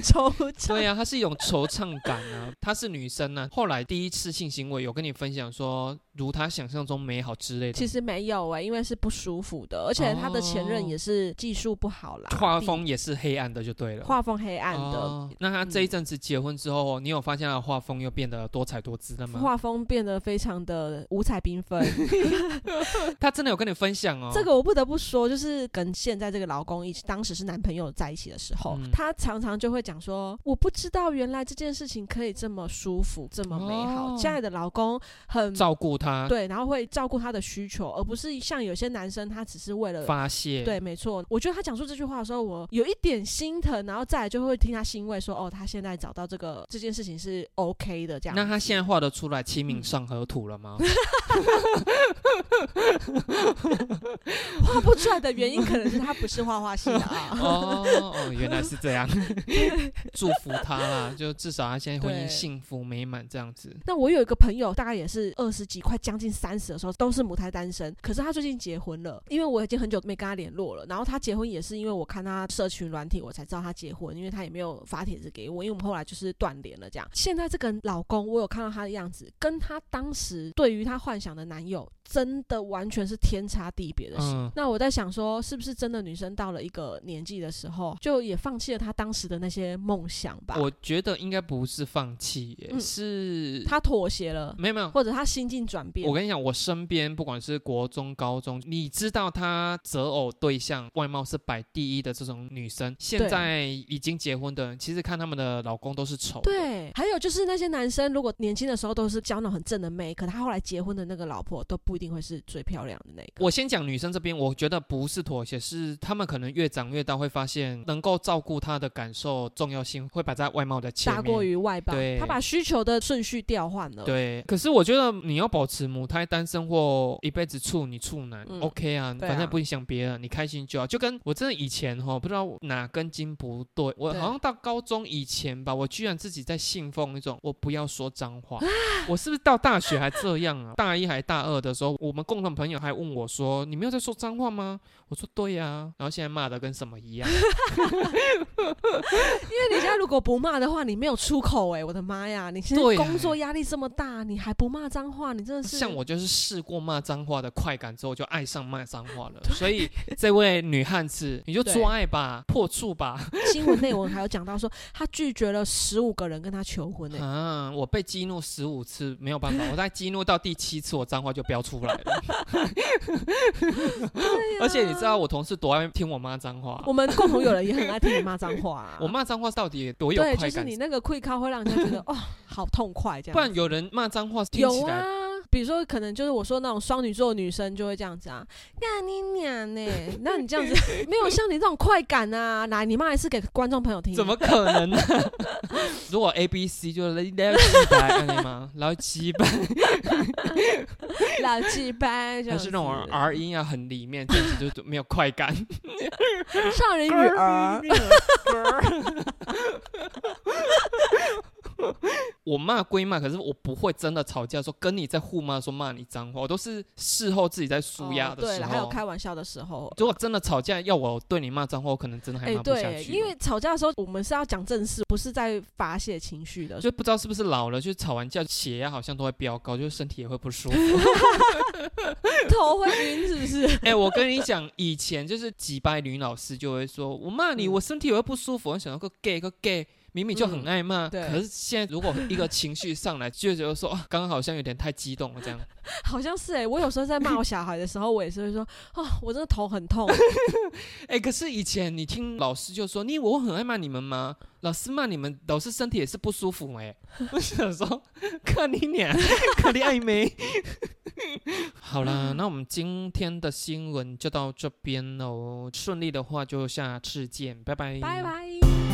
惆怅。对呀、啊，他是一种惆怅感啊。她是女生呢、后来第一次性行为有跟你分享说，如她想象中美好之类的。其实没有哎、因为是不舒服的，而且她的前任也是技术不好啦，画地风也是黑暗的，就对了。画风黑暗的，哦那他这一阵子结婚之后，你有发现他的画风又变得多彩多姿了吗？画风变得非常的五彩缤纷。他真的有跟你分享哦。<laughs> 这个我不得不说，就是跟现在这个老公一起，当时是男朋友在一起的时候，嗯他常常就会讲说：“我不知道原来这件事情可以这么舒服，这么美好。哦现在的老公很照顾他，对，然后会照顾他的需求，而不是像有些男生他只是为了。发泄。对，没错。我觉得他讲出这句话的时候，我有一点心疼，然后再来就会听他欣慰说：“哦，他现在找到这个这件事情是 OK 的。”这样。那他现在画得出来《清明上河图》了吗？<laughs> <laughs> 画不出来的原因，可能是他不是画画系的啊。哦哦，原来是这样。<laughs> 祝福他啦，就至少他现在婚姻幸福美满这样子。那我有一个朋友，大概也是二十几，快将近三十的时候，都是母胎单身。可是他最近结婚了，因为我已经很久没跟他联络了。然后他结婚也是因为我看他社群软体，我才知道他结婚，因为他也没有发帖子给我，因为我们后来就是断联了这样。现在这个老公，我有看到他的样子，跟他当时对于他幻想的男友，真的完全是天差地别的事。嗯那我在想说，是不是真的女生到了一个年纪的时候，就也放弃了她当时的那些梦想吧？我觉得应该不是放弃是她妥协了，没有没有。或者她心境转变。我跟你讲，我身边不管是国中、高中，你知道她择偶对象外貌是摆第一的这种女生，现在已经结婚的人，其实看他们的老公都是丑。对，还有就是那些男生，如果年轻的时候都是交那种很正的妹，可他后来结婚的那个老婆都不一定会是最漂亮的那个。我先讲女生这边，我觉得不是妥协，是他们可能越长越大，会发现能够照顾他的感受重要性会摆在外貌的前大。过于外貌对，他把需求的顺序调换了。对，可是我觉得你要保持母胎单身或一辈子处女处男、嗯 o k 啊，对啊反正不影响别人，你开心就好。就跟我真的以前哈，不知道哪根筋不对，我好像到高中以前吧，我居然自己在信奉一种我不要说脏话。<gasps> 我是不是到大学还这样啊？大一还大二的时候，我们共同朋友还问我说：“你没有在说脏话吗？”我说：“对呀、然后现在骂的跟什么一样。<laughs> <laughs> 因为你现在如果不骂的话，你没有出口哎、我的妈呀！你现在工作压力这么大，你还不骂脏话，你真的是像我就是试过骂脏话的快感之后，就爱上骂脏话了。所以这位女汉子，你就对做爱吧，破处吧。新闻内文还有讲到说，他拒绝了十五个人跟他求婚哎、啊，我被激怒十五次没有办法，我在激怒到第七次，我脏话就飙出来了。<laughs> <laughs> 而且你知道我同事多爱听我妈脏话我，们共同友人也很爱听你骂脏话、啊，<laughs> 我骂脏话到底多有对，快感？就是你那个 quick call 会让人家觉得哦，好痛快这样。<laughs> 不然有人骂脏话听起来，有啊，比如说可能就是我说那种双女座的女生就会这样子啊，干你娘呢？<laughs> 那你这样子 <laughs> 没有像你这种快感啊，来你骂一次给观众朋友听。<laughs> 怎么可能呢？如果 A B C 就来来几百，安尼吗？然后几百，老鸡掰？这样但是那种子 R 音啊很里面，这样子就没有快感。上人女儿，<laughs> 我骂归骂，可是我不会真的吵架，说跟你在互骂，说骂你脏话，我都是事后自己在舒压的时候。哦对了，还有开玩笑的时候。如果真的吵架要我对你骂脏话，我可能真的还哎、骂不下对，去。因为吵架的时候我们是要讲正事，不是在发泄情绪的。就不知道是不是老了，就吵完架血压好像都会飙高，就是身体也会不舒服。<laughs> 头会晕是不是？<laughs> 哎、我跟你讲，以前就是几班女老师就会说，我骂你，嗯我身体也会不舒服。我想到个 gay 个 gay。明明就很爱骂，对可是现在如果一个情绪上来，就觉得说，啊刚刚好像有点太激动了，这样。<laughs> 好像是哎、我有时候在骂我小孩的时候，我也是会说，<laughs> 哦，我真的头很痛。哎、<laughs> 可是以前你听老师就说，你我很爱骂你们吗？老师骂你们，老师身体也是不舒服哎、我想说，看你俩，看你暧昧。好啦，那我们今天的新闻就到这边喽。顺利的话就下次见，拜拜，拜拜。